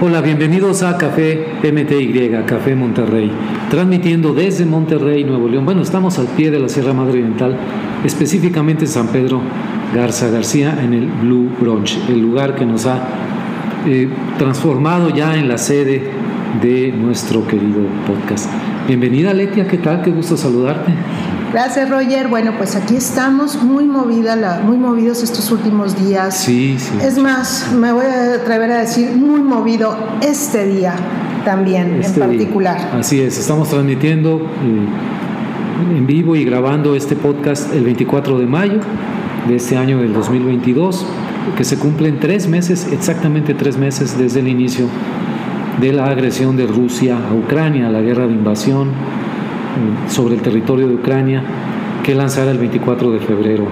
Hola, bienvenidos a Café MTY, Café Monterrey, transmitiendo desde Monterrey, Nuevo León. Bueno, estamos al pie de la Sierra Madre Oriental, específicamente en San Pedro Garza García, en el Blue Brunch, el lugar que nos ha eh, transformado ya en la sede de nuestro querido podcast. Bienvenida Letia, ¿qué tal? Qué gusto saludarte. Gracias, Roger. Bueno, pues aquí estamos muy movida, la, muy movidos estos últimos días. Sí, sí. Es más, me voy a atrever a decir muy movido este día también Este en día. particular. Así es, estamos transmitiendo eh, en vivo y grabando este podcast el 24 de mayo de este año del 2022, que se cumplen tres meses, exactamente tres meses desde el inicio de la agresión de Rusia a Ucrania, la guerra de invasión sobre el territorio de Ucrania que lanzara el 24 de febrero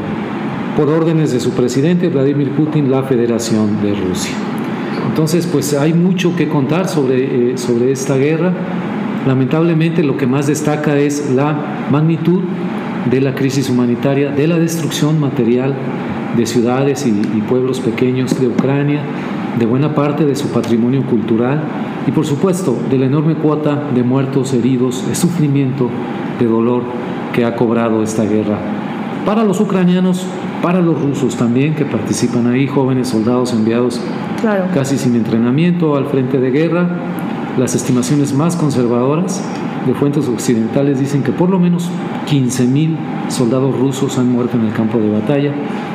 por órdenes de su presidente Vladimir Putin la Federación de Rusia. Entonces, pues hay mucho que contar sobre, eh, sobre esta guerra. Lamentablemente lo que más destaca es la magnitud de la crisis humanitaria, de la destrucción material de ciudades y, y pueblos pequeños de Ucrania, de buena parte de su patrimonio cultural y por supuesto de la enorme cuota de muertos, heridos, de sufrimiento, de dolor que ha cobrado esta guerra. Para los ucranianos, para los rusos también que participan ahí, jóvenes soldados enviados Claro. casi sin entrenamiento al frente de guerra. Las estimaciones más conservadoras de fuentes occidentales dicen que por lo menos 15.000 soldados rusos han muerto en el campo de batalla.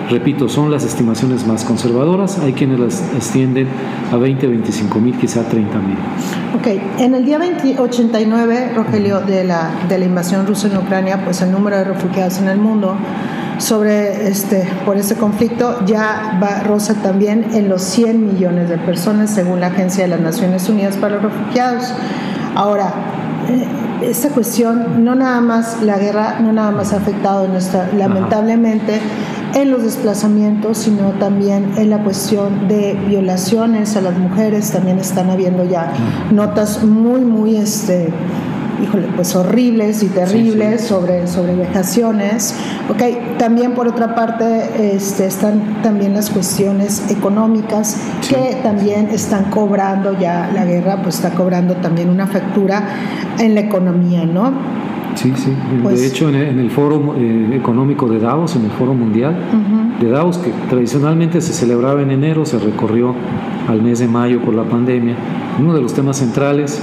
Repito, son las estimaciones más conservadoras. Hay quienes las extienden a 20, 25 mil, quizá 30 mil. Ok, en el día 20 89, Rogelio, de la, de la invasión rusa en Ucrania, pues el número de refugiados en el mundo sobre este por este conflicto ya va rosa también en los 100 millones de personas según la Agencia de las Naciones Unidas para los Refugiados. Ahora, eh, esta cuestión no nada más la guerra no nada más ha afectado en esta lamentablemente en los desplazamientos, sino también en la cuestión de violaciones a las mujeres, también están habiendo ya notas muy, muy, este, híjole, pues horribles y terribles sobre, sobre vejaciones. Ok, también por otra parte este, están también las cuestiones económicas que también están cobrando ya, la guerra pues está cobrando también una factura en la economía, ¿no? Sí, sí. Pues- de hecho, en el, en el Foro eh, Económico de Davos, en el Foro Mundial de Davos, que tradicionalmente se celebraba en enero, se recorrió al mes de mayo por la pandemia. Uno de los temas centrales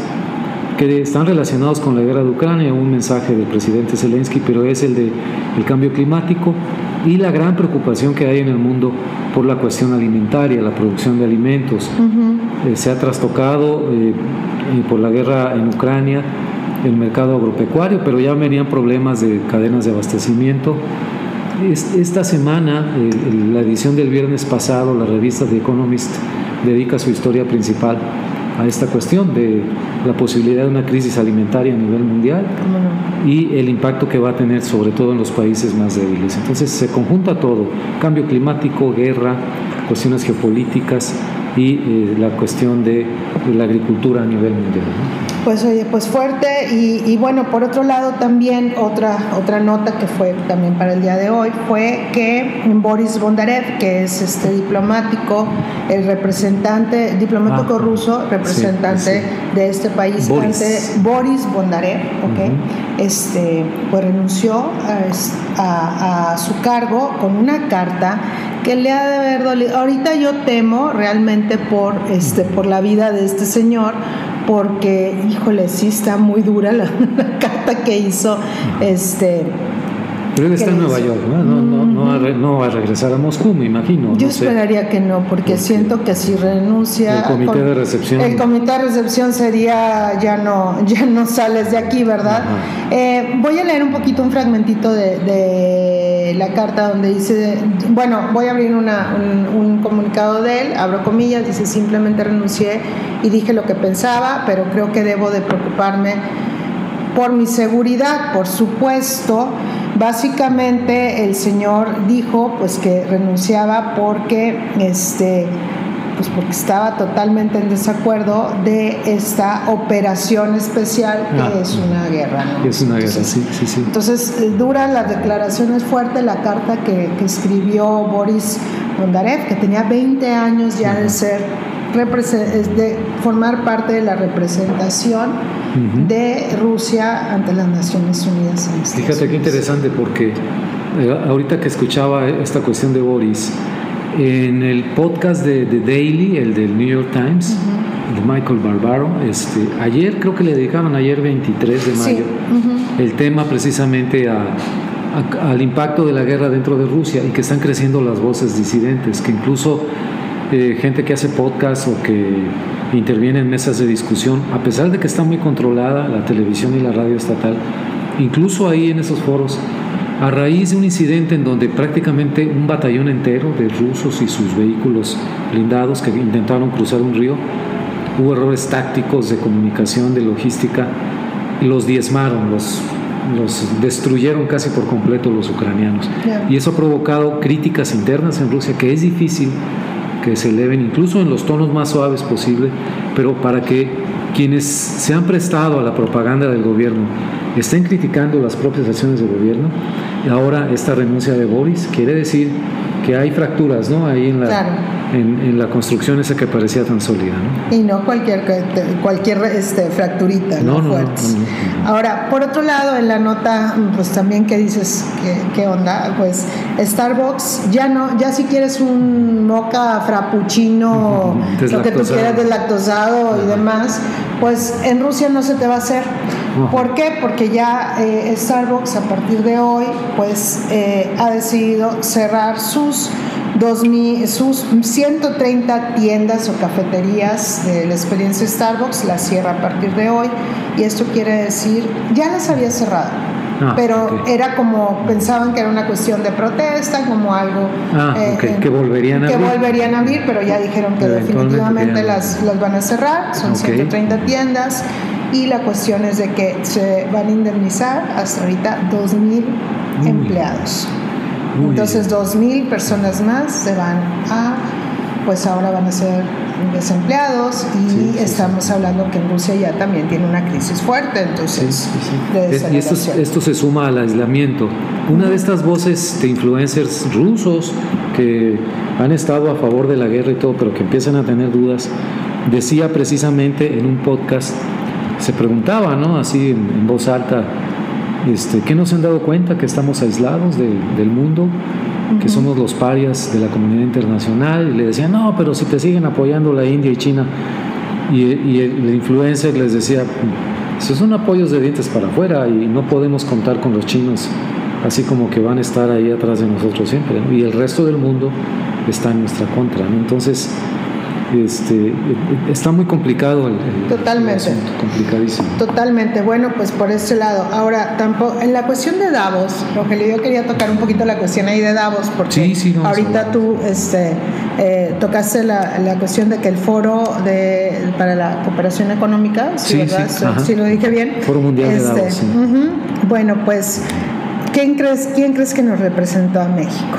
que están relacionados con la guerra de Ucrania, un mensaje del presidente Zelensky, pero es el de el cambio climático y la gran preocupación que hay en el mundo por la cuestión alimentaria, la producción de alimentos. Eh, se ha trastocado eh, eh, por la guerra en Ucrania el mercado agropecuario, pero ya venían problemas de cadenas de abastecimiento. Es- Esta semana, la edición del viernes pasado, la revista The Economist dedica su historia principal a esta cuestión de la posibilidad de una crisis alimentaria a nivel mundial y el impacto que va a tener sobre todo en los países más débiles. Entonces se conjunta todo, cambio climático, guerra, cuestiones geopolíticas y eh, la cuestión de, la agricultura a nivel mundial. ¿no? Pues oye, pues fuerte y, y bueno, por otro lado también otra, otra nota que fue también para el día de hoy fue que Boris Bondarev, que es este diplomático, el representante, diplomático Ah, ruso, representante sí, de este país Boris. ante Boris Bondarev, ¿ok? este, pues renunció a, es- a- a su cargo con una carta que le ha de haber dolido. Ahorita yo temo realmente por, este, por la vida de este señor, porque, híjole, sí está muy dura la, la carta que hizo. Este, Pero él está ¿Qué en Nueva? York, ¿no? No, no, no va a re- no va a regresar a Moscú, me imagino. yo sé. esperaría que no, porque siento que si renuncia... el comité de recepción. El comité de recepción sería, ya no, ya no sales de aquí, ¿verdad? Eh, voy a leer un poquito un fragmentito de, de la carta donde dice, bueno, voy a abrir una- un, un comunicado de él, abro comillas, dice simplemente renuncié y dije lo que pensaba, pero creo que debo de preocuparme por mi seguridad, por supuesto. Básicamente el señor dijo pues que renunciaba porque este pues porque estaba totalmente en desacuerdo de esta operación especial que Ah. es una guerra. ¿no? Es una guerra, Entonces, sí, sí, sí. entonces, eh, dura las declaraciones fuertes, la carta que, que escribió Boris Bondarev, que tenía 20 años ya de ser de formar parte de la representación de Rusia ante las Naciones Unidas. Fíjate qué interesante porque eh, ahorita que escuchaba esta cuestión de Boris, en el podcast de, The Daily, el del New York Times, de Michael Barbaro, este, ayer creo que le dedicaban ayer 23 de mayo el tema precisamente al impacto de la guerra dentro de Rusia y que están creciendo las voces disidentes, que incluso eh, gente que hace podcast o que interviene en mesas de discusión, a pesar de que está muy controlada la televisión y la radio estatal, incluso ahí en esos foros, a raíz de un incidente en donde prácticamente un batallón entero de rusos y sus vehículos blindados que intentaron cruzar un río, hubo errores tácticos de comunicación, de logística, los diezmaron, los, los destruyeron casi por completo los ucranianos. Y eso ha provocado críticas internas en Rusia que es difícil que se eleven incluso en los tonos más suaves posible, pero para que quienes se han prestado a la propaganda del gobierno estén criticando las propias acciones del gobierno, y ahora esta renuncia de Boris quiere decir que hay fracturas ¿no? ahí en la, en, la construcción esa que parecía tan sólida. ¿no? Y no cualquier, cualquier este, fracturita, no, no, Ahora, por otro lado, en la nota, pues también que dices, ¿qué, onda? Pues Starbucks ya no, ya si quieres un moca frappuccino, lo que tú quieras deslactosado y demás, pues en Rusia no se te va a hacer. ¿Por qué? Porque ya eh, Starbucks a partir de hoy pues eh, ha decidido cerrar sus, 2000, sus 130 tiendas o cafeterías de la experiencia Starbucks, la cierra a partir de hoy y esto quiere decir, ya las había cerrado. Ah, pero era como pensaban que era una cuestión de protesta, como algo ah, eh, que volverían a que abrir. volverían a abrir, pero ya dijeron que definitivamente las, las van a cerrar, son 130 tiendas y la cuestión es de que se van a indemnizar hasta ahorita 2.000 empleados. Entonces 2.000 personas más se van a, pues ahora van a ser desempleados y estamos hablando que en Rusia ya también tiene una crisis fuerte, entonces y esto, esto, se suma al aislamiento. Una de estas voces de influencers rusos que han estado a favor de la guerra y todo, pero que empiezan a tener dudas, decía precisamente en un podcast se preguntaba, ¿no? Así en, voz alta, este, ¿qué no se han dado cuenta que estamos aislados del mundo? que somos los parias de la comunidad internacional, y le decían, no, pero si te siguen apoyando la India y China, y, el, influencer les decía, esos son apoyos de dientes para afuera y no podemos contar con los chinos, así como que van a estar ahí atrás de nosotros siempre, y el resto del mundo está en nuestra contra, Entonces, este, está muy complicado el, Totalmente. complicadísimo. Totalmente. Bueno, pues por este lado. Ahora, tampoco, en la cuestión de Davos, Rogelio, yo quería tocar un poquito la cuestión ahí de Davos, porque ahorita tú este, eh, tocaste la, la, cuestión de que el foro de, para la cooperación económica, si, sí, lo dije bien. Foro Mundial de este, Davos. Bueno, pues, ¿quién crees, ¿quién crees que nos representó a México?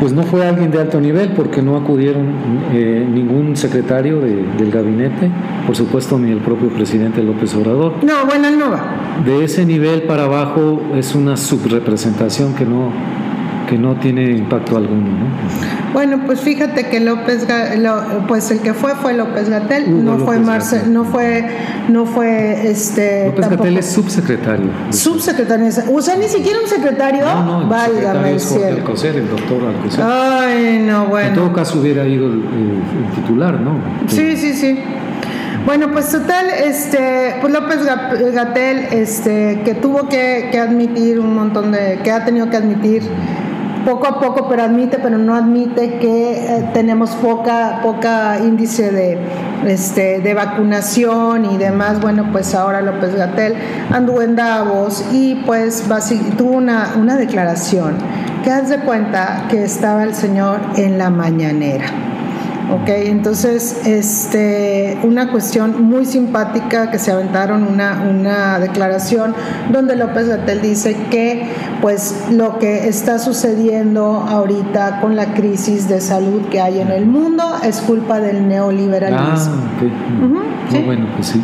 Pues no fue alguien de alto nivel porque no acudieron eh, ningún secretario del gabinete, por supuesto ni el propio presidente López Obrador. No, bueno, no va. De ese nivel para abajo es una subrepresentación que no, que no tiene impacto alguno. ¿no? Bueno, pues fíjate que López, pues el que fue fue López Gatel, no fue Marcel, no fue, no fue este. López Gatel es subsecretario. Subsecretario, o sea, ni siquiera un secretario. No, no, Válgame el cielo. Alcocer, el doctor Alcocer. Ay, no, bueno. En todo caso hubiera ido el, titular, ¿no? Sí, sí, sí. Bueno, pues total, este, pues López Gatel, este, que tuvo que, que admitir un montón de, que ha tenido que admitir poco a poco, pero admite, pero no admite que eh, tenemos poca, poca índice de, este, de vacunación y demás. Bueno, pues ahora López Gatel anduvo en Davos y pues tuvo una, una declaración que haz de cuenta que estaba el señor en la mañanera. Ok, entonces, este, una cuestión muy simpática que se aventaron una, una declaración donde López Gatel dice que pues lo que está sucediendo ahorita con la crisis de salud que hay en el mundo es culpa del neoliberalismo. Ah, ok. bueno, pues sí.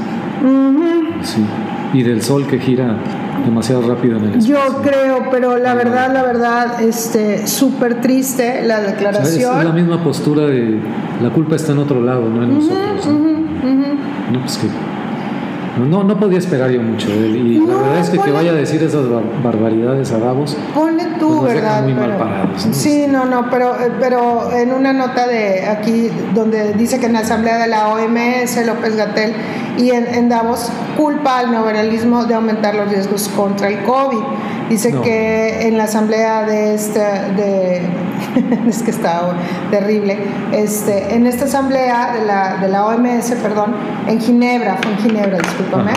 Sí. Y del sol que gira demasiado rápido en el espacio. Yo creo, pero la verdad, la verdad, este, súper triste la declaración. Es la misma postura de la culpa está en otro lado, no en nosotros. ¿no? pues que no, no podía esperar yo mucho de él. Y la verdad es que que vaya a decir esas barbaridades a Davos. Ponle tú, pues ¿verdad? Muy mal parados, Sí, no, no, pero, eh, pero en una nota de aquí donde dice que en la asamblea de la OMS, López Gatel y en, Davos culpa al neoliberalismo de aumentar los riesgos contra el COVID. Dice que en la asamblea de este, de, es que está terrible, este, en esta asamblea de la, de la OMS, perdón, en Ginebra, fue en Ginebra, discúlpame,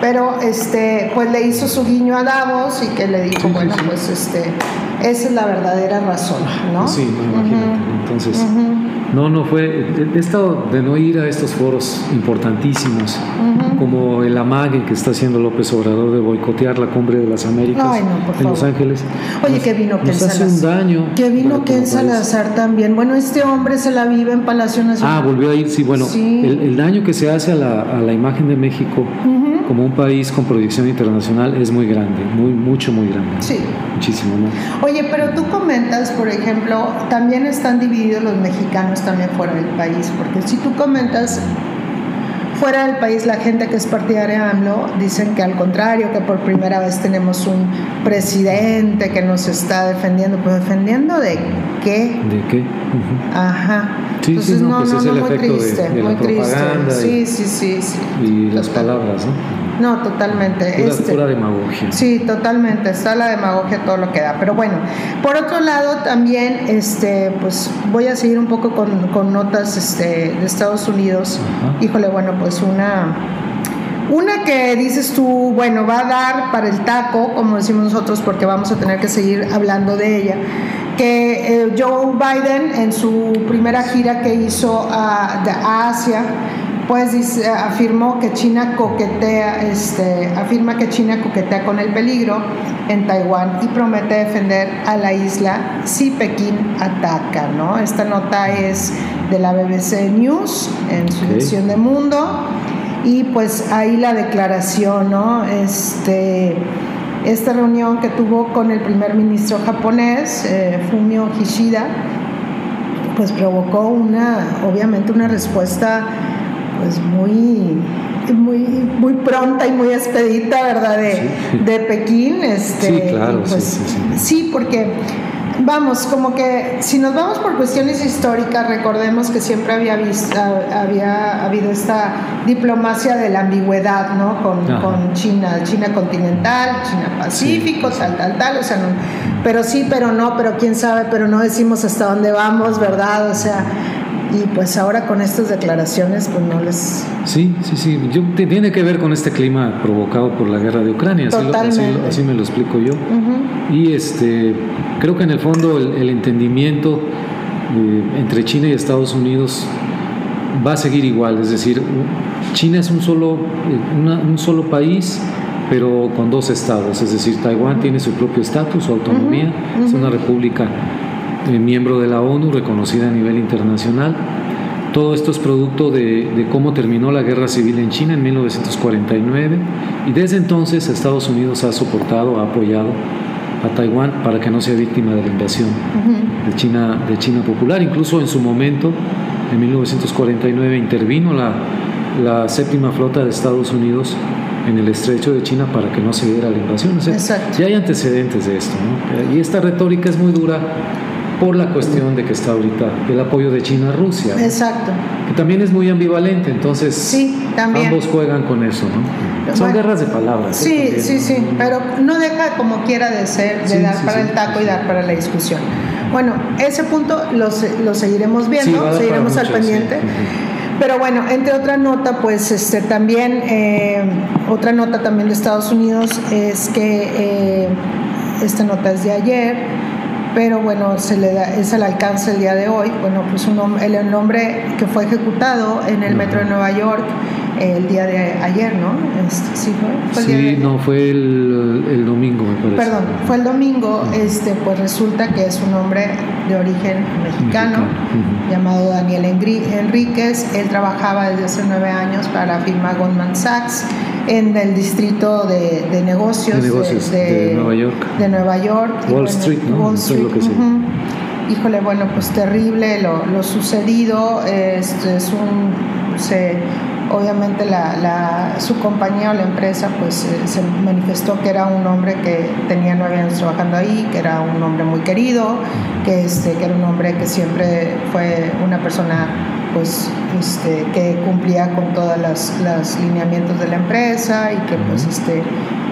pero este, pues le hizo su guiño a Davos y que le dijo, bueno, pues este, esa es la verdadera razón, ¿no? Sí, imagínate, entonces... No, no fue. He estado de no ir a estos foros importantísimos, como el amague que está haciendo López Obrador de boicotear la cumbre de las Américas en Los Ángeles. Oye, que vino Salazar. hace un daño. Que vino Ken Salazar también. Bueno, este hombre se la vive en Palacio Nacional. Ah, volvió a ir, sí. Bueno, El, daño que se hace a la, a la imagen de México como un país con proyección internacional es muy grande, muy, mucho, muy grande. Sí. Muchísimo, ¿no? Oye, pero tú comentas, por ejemplo, también están divididos los mexicanos también fuera del país, porque si tú comentas fuera del país la gente que es partidaria de AMLO dicen que al contrario, que por primera vez tenemos un presidente que nos está defendiendo, pues defendiendo de qué? ¿De qué? Ajá. Sí, Entonces, sí, no, pues no, es el muy triste, de, muy triste. Sí, sí, sí, sí. Y las palabras, ¿no? No, totalmente. Pura, este, pura, demagogia. Sí, totalmente. Está la demagogia todo lo que da. Pero bueno, por otro lado también, este, pues voy a seguir un poco con, notas este, de Estados Unidos. Híjole, bueno, pues una una que dices tú, bueno, va a dar para el taco, como decimos nosotros, porque vamos a tener que seguir hablando de ella, que eh, Joe Biden en su primera gira que hizo a, a Asia, pues dice, afirmó que China coquetea, este, afirma que China coquetea con el peligro en Taiwán y promete defender a la isla si Pekín ataca, ¿no? Esta nota es de la BBC News en su edición de Mundo y pues ahí la declaración, ¿no? Este, esta reunión que tuvo con el primer ministro japonés, eh, Fumio Kishida, pues provocó una, obviamente una respuesta pues muy muy muy pronta y muy expedita, ¿verdad? De, de Pekín. Este, sí, claro, pues, sí, sí, sí, porque vamos, como que si nos vamos por cuestiones históricas, recordemos que siempre había, visto, había habido esta diplomacia de la ambigüedad, ¿no? Con, con China, China continental, China pacífico, tal, tal, tal, o sea, no, pero sí, pero no, pero quién sabe, pero no decimos hasta dónde vamos, ¿verdad? O sea, y pues ahora con estas declaraciones pues no les... Sí, sí, sí, yo, tiene que ver con este clima provocado por la guerra de Ucrania, así, así, me lo explico yo. Y este, creo que en el fondo el, entendimiento eh, entre China y Estados Unidos va a seguir igual, es decir, China es un solo, eh, un solo país pero con dos estados, es decir, Taiwán tiene su propio estatus, su autonomía, es una república eh, miembro de la ONU, reconocida a nivel internacional. Todo esto es producto de, cómo terminó la guerra civil en China en 1949 y desde entonces Estados Unidos ha soportado, ha apoyado a Taiwán para que no sea víctima de la invasión de, China, de China popular. Incluso en su momento, en 1949, intervino la, la séptima flota de Estados Unidos en el estrecho de China para que no se diera la invasión. ya hay antecedentes de esto. Y esta retórica es muy dura por la cuestión de que está ahorita el apoyo de China a Rusia. Exacto. Que también es muy ambivalente, entonces sí, también. ambos juegan con eso, ¿no? Son guerras de palabras. ¿eh? Sí, sí, sí, pero no deja como quiera de ser, de dar para el taco y dar para la discusión. Bueno, ese punto lo, lo seguiremos viendo, seguiremos al pendiente. Pero bueno, entre otra nota, pues este, también, eh, otra nota también de Estados Unidos es que eh, esta nota es de ayer, pero bueno, se le da, es al alcance el día de hoy. Bueno, pues un, el, el hombre que fue ejecutado en el metro de Nueva York el día de ayer, ¿no? Este, sí, fue, sí no, fue el, el, domingo, me parece. Perdón, fue el domingo, este, pues resulta que es un hombre de origen mexicano, llamado Daniel Enríquez. Él trabajaba desde hace nueve años para la firma Goldman Sachs en el distrito de, de negocios, de, negocios de, Nueva York. De Nueva York. Wall Street, ¿no? Wall Street. Es lo que Híjole, bueno, pues terrible lo, lo sucedido. Este es un. Se, obviamente la, la, su compañía o la empresa pues eh, se manifestó que era un hombre que tenía nueve años trabajando ahí, que era un hombre muy querido, que, este, que era un hombre que siempre fue una persona pues este, que cumplía con todos los lineamientos de la empresa y que pues este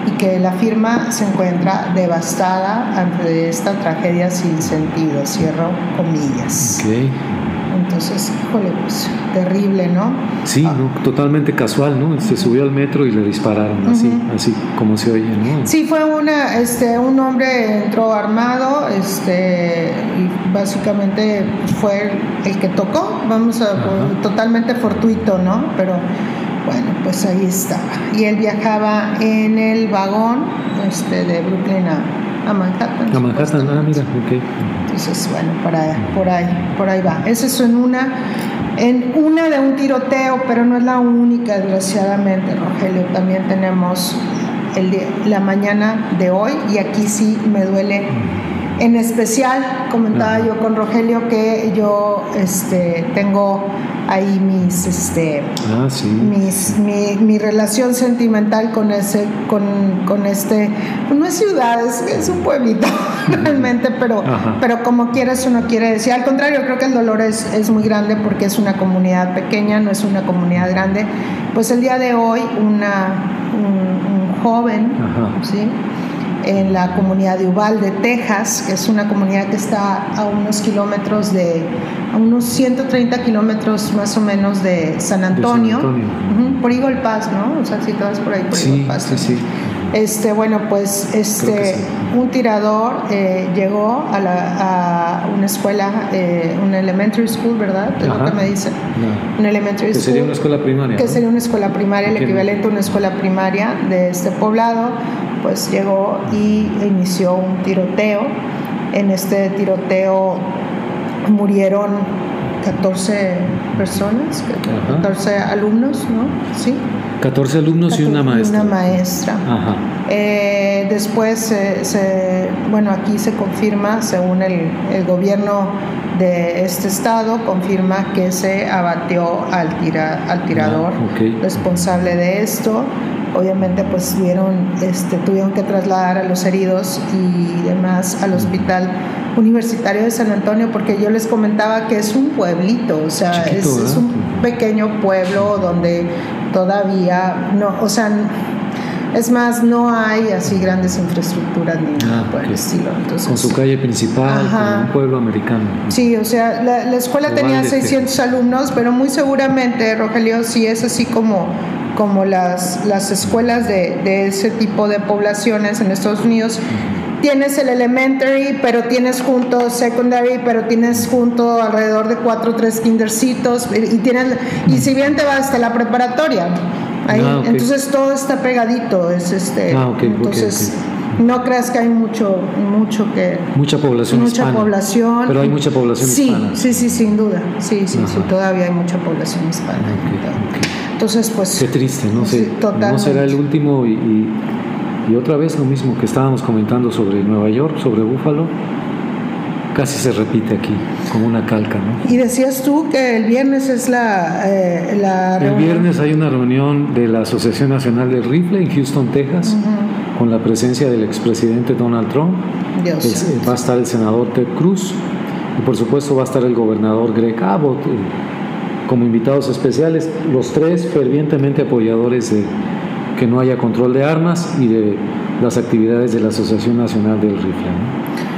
y que la firma se encuentra devastada ante esta tragedia sin sentido, cierro comillas. Entonces, híjole, pues terrible, ¿no? Sí, ah. ¿no? totalmente casual, ¿no? Se subió al metro y le dispararon, así, así como se oye, ¿no? Sí, fue una, este, un hombre entró armado, este, y básicamente fue el que tocó, vamos a, totalmente fortuito, ¿no? Pero bueno, pues ahí estaba. Y él viajaba en el vagón este, de Brooklyn a a Manhattan. A Manhattan, ah, mira, ok. Entonces, bueno, por ahí, por ahí, por ahí va. Esa es en una, en una de un tiroteo, pero no es la única, desgraciadamente, Rogelio. También tenemos el la mañana de hoy, y aquí sí me duele. En especial, comentaba yo con Rogelio que yo este, tengo ahí mis, este, ah, sí. mis mi, mi, relación sentimental con ese, con, con este, pues no es ciudad, es, un pueblito realmente, pero, pero como quieras uno quiere decir, al contrario, creo que el dolor es, es muy grande porque es una comunidad pequeña, no es una comunidad grande. Pues el día de hoy una, un, joven, ¿sí? En la comunidad de Uvalde, Texas, que es una comunidad que está a unos kilómetros de, a unos 130 kilómetros más o menos de San Antonio, por Eagle Pass, ¿no? O sea, si todas por ahí por sí, Pass. Sí, sí. Este, bueno, pues este, un tirador eh, llegó a, la, a, una escuela, eh, una elementary school, ¿verdad? Es lo que me dicen. No. Una elementary que sería una escuela primaria. Que sería una escuela primaria, el equivalente a una escuela primaria de este poblado pues llegó y inició un tiroteo. En este tiroteo murieron 14 personas, 14 alumnos, ¿no? Sí. 14 alumnos y una maestra. Una maestra. Eh, después, se, bueno, aquí se confirma, según el, gobierno de este estado, confirma que se abatió al, al tirador ah, responsable de esto obviamente pues tuvieron, este, tuvieron que trasladar a los heridos y demás al hospital universitario de San Antonio porque yo les comentaba que es un pueblito, o sea, es, un pequeño pueblo donde todavía no, o sea, es más, no hay así grandes infraestructuras ni nada ah, por el estilo. Entonces, con su calle principal, un pueblo americano. Sí, o sea, la, escuela tenía 600 alumnos, pero muy seguramente, Rogelio, si es así como como las, las escuelas de, de ese tipo de poblaciones en Estados Unidos, tienes el elementary, pero tienes junto secondary, pero tienes junto alrededor de cuatro o tres kindercitos y tienes y si bien te vas hasta la preparatoria, ahí, ah, entonces todo está pegadito, es este, ah, entonces no creas que hay mucho mucho que mucha población mucha población. Pero hay mucha población sí, hispana. sí sí sin duda. Sí sí sí todavía hay mucha población hispana entonces, pues... Qué triste, no sé. No será el último y, y, otra vez lo mismo que estábamos comentando sobre Nueva York, sobre Búfalo, casi se repite aquí, como una calca, ¿no? Y decías tú que el viernes es la, eh, la El viernes hay una reunión de la Asociación Nacional del Rifle en Houston, Texas, con la presencia del expresidente Donald Trump. va a estar el senador Ted Cruz y por supuesto va a estar el gobernador Greg Abbott como invitados especiales, los tres fervientemente apoyadores de que no haya control de armas y de las actividades de la Asociación Nacional del Rifle.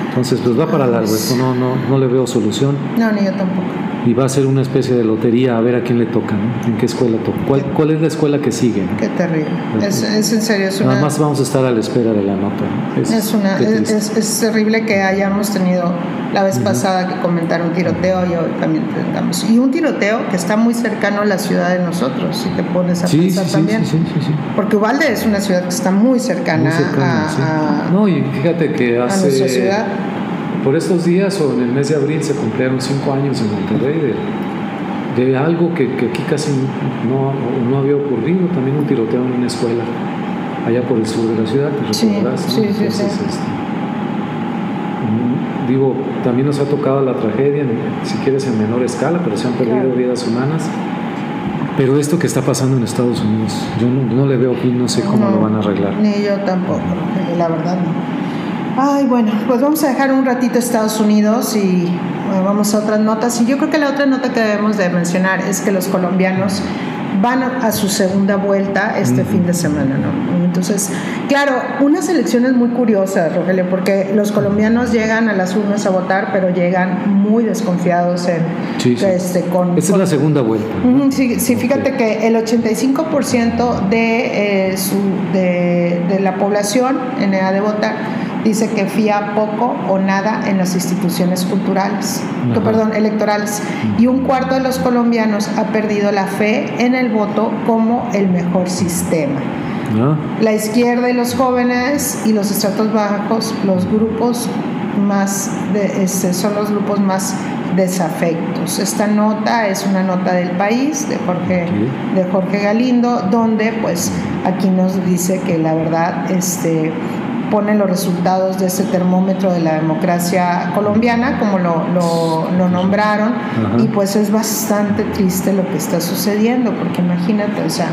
Entonces, pues va para largo, esto no, no, no le veo solución. No, ni yo tampoco y va a ser una especie de lotería a ver a quién le toca, ¿no? en qué escuela toca. ¿Cuál, cuál es la escuela que sigue? Qué terrible. Es, es, en serio. Es Nada más vamos a estar a la espera de la nota. Es, es, una, es, terrible que hayamos tenido la vez pasada que comentar un tiroteo y hoy también tengamos. Y un tiroteo que está muy cercano a la ciudad de nosotros, si te pones a pensar también. Sí, sí, sí, Porque Uvalde es una ciudad que está muy cercana, a, No, y fíjate que hace... nuestra ciudad por estos días o en el mes de abril se cumplieron cinco años en Monterrey de algo que, aquí casi no, no, había ocurrido, también un tiroteo en una escuela allá por el sur de la ciudad, sí, sí, sí, este, mm, digo, también nos ha tocado la tragedia, si quieres en menor escala, pero se han perdido vidas humanas. Pero esto que está pasando en Estados Unidos, yo no, le veo fin, no sé cómo lo van a arreglar. Ni yo tampoco, la verdad no. Ay, bueno, pues vamos a dejar un ratito Estados Unidos y vamos a otras notas. Y yo creo que la otra nota que debemos de mencionar es que los colombianos van a, su segunda vuelta este fin de semana, ¿no? Entonces, claro, unas elecciones muy curiosas, Rogelio, porque los colombianos llegan a las urnas a votar, pero llegan muy desconfiados en este con. Esta es la segunda vuelta. sí, fíjate que el 85% de, eh, su, de, de la población en edad de votar dice que fía poco o nada en las instituciones culturales, perdón, electorales. Y un cuarto de los colombianos ha perdido la fe en el voto como el mejor sistema. La izquierda y los jóvenes y los estratos bajos, los grupos más de, este, son los grupos más desafectos. Esta nota es una nota del país de Jorge, de Jorge Galindo, donde pues aquí nos dice que la verdad este, pone los resultados de ese termómetro de la democracia colombiana, como lo, lo, nombraron, y pues es bastante triste lo que está sucediendo, porque imagínate, o sea,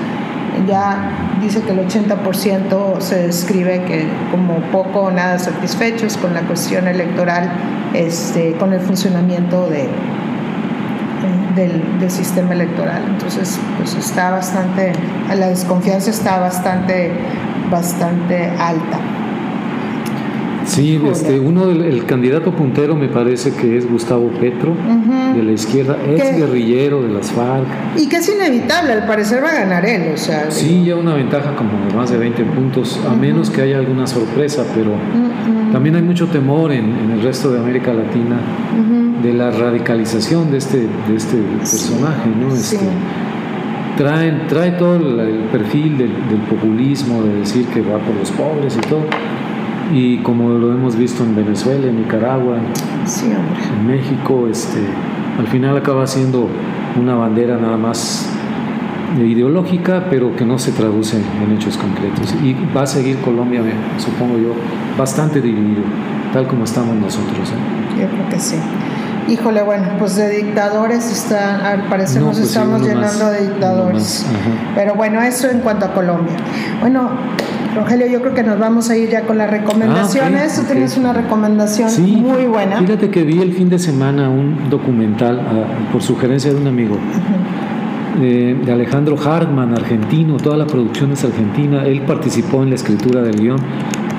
ya dice que el 80% se describe que como poco o nada satisfechos con la cuestión electoral, este, con el funcionamiento de, del, del, sistema electoral. Entonces, pues está bastante, la desconfianza está bastante, bastante alta. Sí, este, uno del el candidato puntero me parece que es Gustavo Petro, de la izquierda, ex guerrillero de las FARC. Y que es inevitable, al parecer va a ganar él, o sea. Sí, ya una ventaja como de más de 20 puntos, a menos que haya alguna sorpresa, pero también hay mucho temor en, el resto de América Latina de la radicalización de este, de este personaje, ¿no? Este, trae, trae todo el, perfil del, del populismo, de decir que va por los pobres y todo y como lo hemos visto en Venezuela, en Nicaragua, en México, este, al final acaba siendo una bandera nada más ideológica, pero que no se traduce en hechos concretos. Y va a seguir Colombia, supongo yo, bastante dividido, tal como estamos nosotros. ¿eh? Yo creo que sí. Híjole, bueno, pues de dictadores están, al parecer nos pues estamos llenando de dictadores. Pero bueno, eso en cuanto a Colombia. Bueno, Rogelio, yo creo que nos vamos a ir ya con las recomendaciones. Ah, Tú tienes una recomendación muy buena. Fíjate que vi el fin de semana un documental ah, por sugerencia de un amigo. Eh, de Alejandro Hartman, argentino, toda la producción es argentina. Él participó en la escritura del guion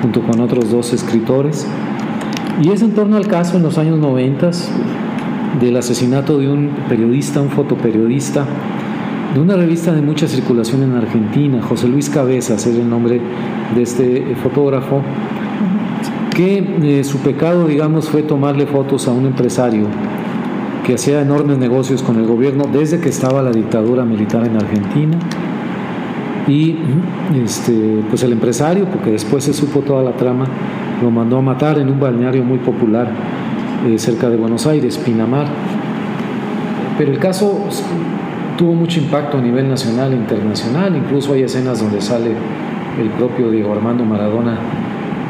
junto con otros dos escritores. Y es en torno al caso en los años 90 del asesinato de un periodista, un fotoperiodista, de una revista de mucha circulación en Argentina, José Luis Cabezas es el nombre de este fotógrafo, que eh, su pecado, digamos, fue tomarle fotos a un empresario que hacía enormes negocios con el gobierno desde que estaba la dictadura militar en Argentina. Y este, pues el empresario, porque después se supo toda la trama, lo mandó a matar en un balneario muy popular eh, cerca de Buenos Aires, Pinamar. Pero el caso tuvo mucho impacto a nivel nacional e internacional, incluso hay escenas donde sale el propio Diego Armando Maradona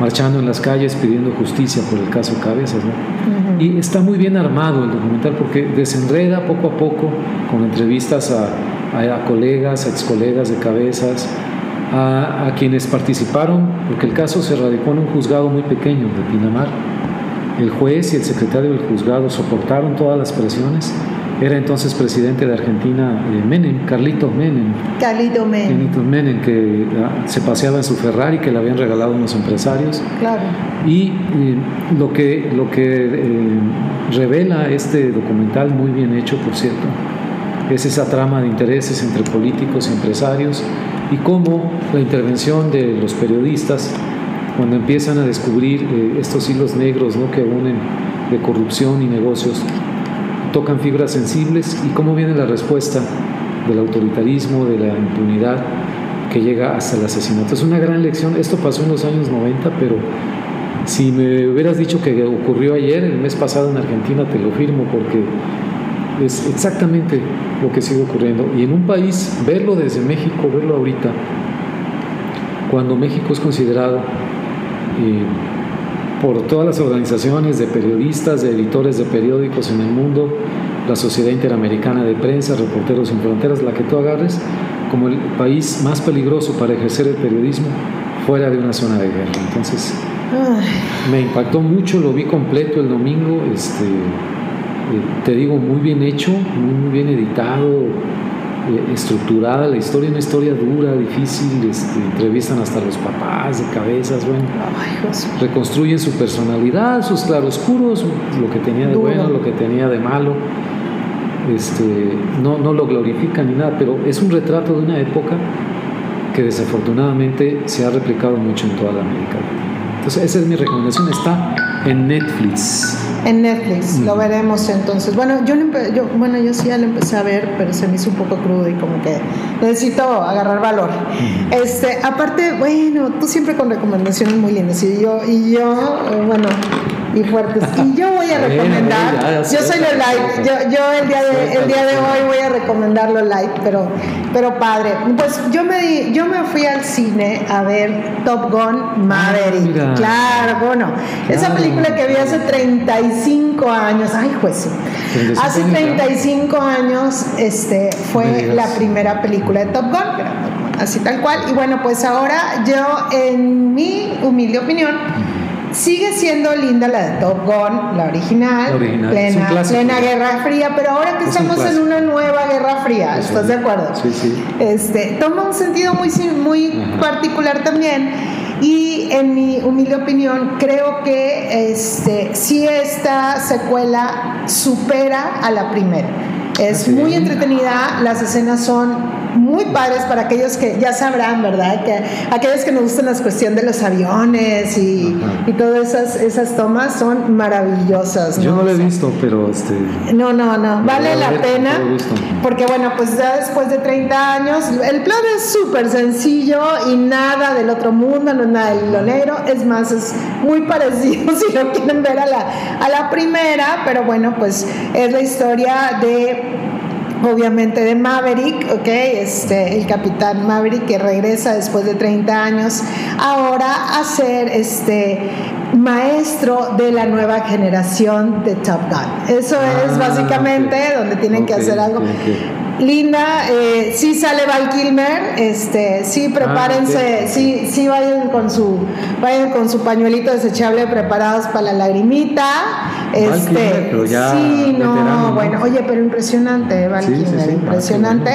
marchando en las calles pidiendo justicia por el caso Cabezas. Y está muy bien armado el documental porque desenreda poco a poco con entrevistas a, colegas, a ex colegas de Cabezas, a, a, quienes participaron, porque el caso se radicó en un juzgado muy pequeño de Pinamar. El juez y el secretario del juzgado soportaron todas las presiones era entonces presidente de Argentina eh, Menem, Carlitos Menem. Carlitos Menem. Carlitos Menem, que ah, se paseaba en su Ferrari que le habían regalado unos empresarios. Claro. Y eh, lo que, lo que eh, revela este documental, muy bien hecho por cierto, es esa trama de intereses entre políticos y empresarios y cómo la intervención de los periodistas, cuando empiezan a descubrir estos hilos negros ¿no? que unen de corrupción y negocios, tocan fibras sensibles y cómo viene la respuesta del autoritarismo, de la impunidad que llega hasta el asesinato. Es una gran lección. Esto pasó en los años 90, pero si me hubieras dicho que ocurrió ayer, el mes pasado en Argentina, te lo firmo porque es exactamente lo que sigue ocurriendo. Y en un país, verlo desde México, verlo ahorita, cuando México es considerado eh, por todas las organizaciones de periodistas, de editores de periódicos en el mundo, la Sociedad Interamericana de Prensa, Reporteros Sin Fronteras, la que tú agarres, como el país más peligroso para ejercer el periodismo fuera de una zona de guerra. Entonces, me impactó mucho, lo vi completo el domingo, este, eh, te digo, muy bien hecho, muy, bien editado, estructurada la historia, una historia dura, difícil, este, entrevistan hasta los papás de cabezas, bueno, reconstruyen su personalidad, sus claroscuros, lo que tenía de bueno, lo que tenía de malo. Este, no, no lo glorifican ni nada, pero es un retrato de una época que desafortunadamente se ha replicado mucho en toda la América Entonces, esa es mi recomendación, está en Netflix. En Netflix, lo veremos entonces. Bueno, yo, yo, bueno, yo sí ya lo empecé a ver, pero se me hizo un poco crudo y como que necesito agarrar valor. Este, aparte, bueno, tú siempre con recomendaciones muy lindas y yo, y yo, eh, bueno, y fuertes. Y yo voy a recomendar, yo soy lo light, yo, yo el, día de, el día de hoy voy a recomendar lo light, pero, pero padre. Pues yo me, di, yo me fui al cine a ver Top Gun Maverick. Ah, claro, bueno, esa película que vi hace 35 años, ay juez, hace 35 años este, fue la primera película de Top Gun, así tal cual. Y bueno, pues ahora yo, en mi humilde opinión, Sigue siendo linda la de Top Gun, la original, Plena, Guerra Fría, pero ahora que estamos en una nueva Guerra Fría, ¿estás de acuerdo? Sí, sí. Este, toma un sentido muy, muy particular también. Y en mi humilde opinión, creo que este, si esta secuela supera a la primera. Es muy entretenida, las escenas son muy padres para aquellos que ya sabrán, ¿verdad? Que aquellos que nos gustan la cuestión de los aviones y, y todas esas, esas tomas son maravillosas. Yo no lo he visto, pero este... No, no, no, vale la pena. Porque bueno, pues ya después de 30 años, el plan es súper sencillo y nada del otro mundo, no es nada del lo negro, es más, es muy parecido si lo quieren ver a la, a la primera, pero bueno, pues es la historia de obviamente de Maverick, ¿ok? Este, el capitán Maverick que regresa después de 30 años ahora a ser este maestro de la nueva generación de Top Gun. Eso es ah, básicamente donde tienen que hacer algo. Linda, eh, sí sale Val Kilmer, este, sí ah, prepárense, sí, sí vayan con su, vayan con su pañuelito desechable preparados para la lagrimita. Este, sí, no, bueno, oye, pero impresionante, Val Kilmer, impresionante.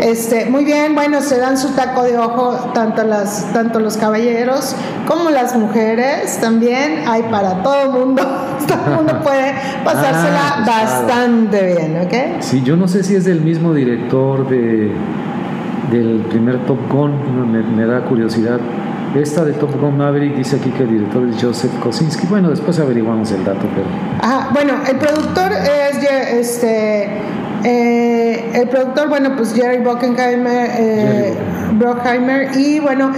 este, muy bien, bueno, se dan su taco de ojo tanto las, tanto los caballeros como las mujeres, también hay para todo mundo, todo el mundo puede pasársela ah, pues bastante bien, ¿ok? Sí, yo no sé si es del mismo director de, del primer Top Gun, me, da curiosidad. Esta de Top Gun Maverick dice aquí que el director es Joseph Kosinski. Bueno, después averiguamos el dato, pero. Ajá, bueno, el productor es este. Eh, el productor, bueno, pues Jerry Bockenheimer, eh, Brockheimer, y bueno,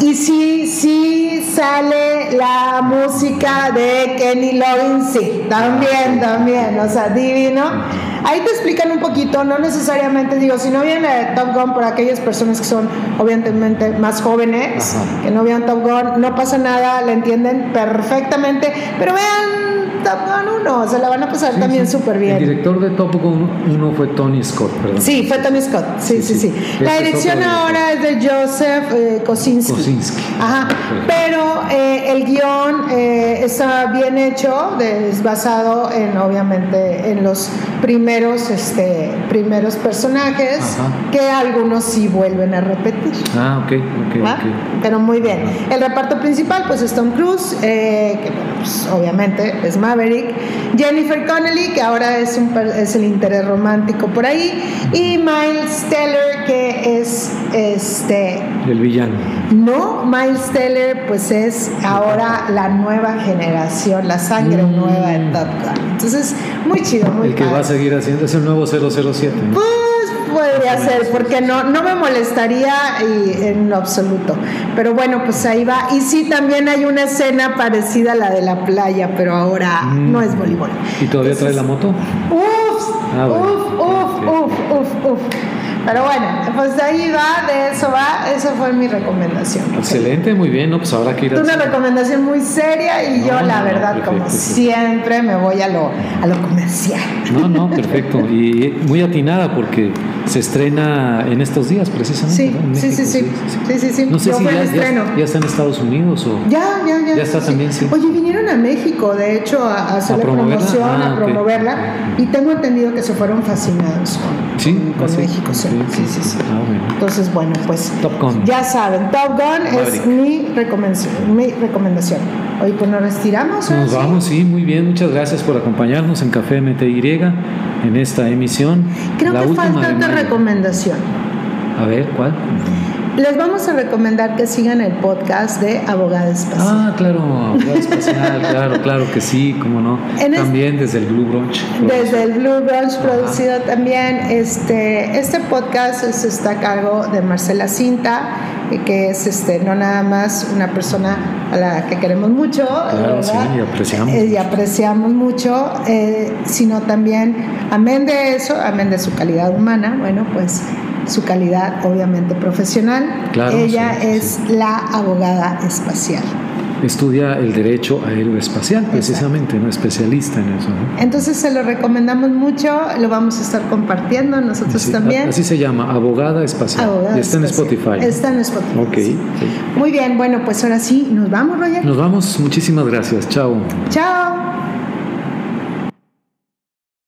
y sí, sí sale la música de Kenny Loggins, sí, también, también, o sea, divino. Ahí te explican un poquito, no necesariamente digo, si no viene Top Gun por aquellas personas que son obviamente más jóvenes, que no vean Top Gun, no pasa nada, le entienden perfectamente, pero vean Top Gun 1, se la van a pasar también súper bien. El director de Top Gun 1 fue Tony Scott, perdón. Sí, fue Tony Scott, sí, sí, sí. La dirección ahora es de Joseph eh, Kosinski. Kosinski. Ajá, pero eh, el guion eh, está bien hecho, es basado en, obviamente, en los primeros, este, primeros personajes, que algunos sí vuelven a repetir. Ah, ok, ok, Pero muy bien. El reparto principal, pues es Tom Cruise, que pues, obviamente es más Maverick, Jennifer Connelly, que ahora es, un, es el interés romántico por ahí, y Miles Teller, que es este... El villano. No, Miles Teller, pues es ahora la nueva generación, la sangre mm. nueva de Top Gun. Entonces, muy chido, muy El que va a seguir haciendo es el nuevo 007. Pues podría ser, porque no, no me molestaría y, en absoluto. Pero bueno, pues ahí va. Y sí, también hay una escena parecida a la de la playa, pero ahora mm. no es voleibol. ¿Y todavía trae la moto? Uf, Ah, bueno. uf, uf, uf, uf, uf. Pero bueno, pues de ahí va, de eso va, esa fue mi recomendación. Excelente, muy bien, ¿no? Pues habrá que ir una recomendación muy seria y No, yo la verdad perfecto, como perfecto. siempre me voy a lo, a lo comercial. No, no, perfecto. Y muy atinada porque se estrena en estos días precisamente. Sí, ¿no? Sí, sí, sí, sí, sí, sí. No sé Yo si ya, ya- estreno. ya está en Estados Unidos o... Ya, ya, ya. Ya está también, sí. Oye, vinieron a México, de hecho, a, a hacer ¿A la promoción, Ah, a promoverla. ok. Y tengo entendido que se fueron fascinados con, Sí, con, con ah. México. Sí, sí, sí. sí. Ah, bueno. Entonces, bueno, pues Top Gun. ya saben, Top Gun es mi recomendación. Mi recomendación. Oye, pues nos retiramos. Nos vamos, sí, muy bien. Muchas gracias por acompañarnos en Café MTY en esta emisión. Creo la que falta otra recomendación. A ver, ¿cuál? Les vamos a recomendar que sigan el podcast de Abogada Espacial. Ah, claro, abogado espacial, claro, claro que sí, cómo no. En También desde el Blue Brunch. Desde el Blue Brunch producido también. Este, este podcast es- está a cargo de Marcela Cinta, eh, que es este, no nada más una persona a la que queremos mucho, y apreciamos Eh, y apreciamos mucho, eh, sino también, amén de eso, amén de su calidad humana, bueno, pues su calidad obviamente profesional. Claro, Ella sí, es la abogada espacial. Estudia el derecho aeroespacial, precisamente, ¿no? Especialista en eso, ¿no? Entonces se lo recomendamos mucho, lo vamos a estar compartiendo nosotros también. Así se llama, abogada espacial. Abogada y está en. Spotify. Está en Spotify. Ok, sí. Muy bien, bueno, pues ahora sí, nos vamos, Roger. Nos vamos, muchísimas gracias. Chao. Chao.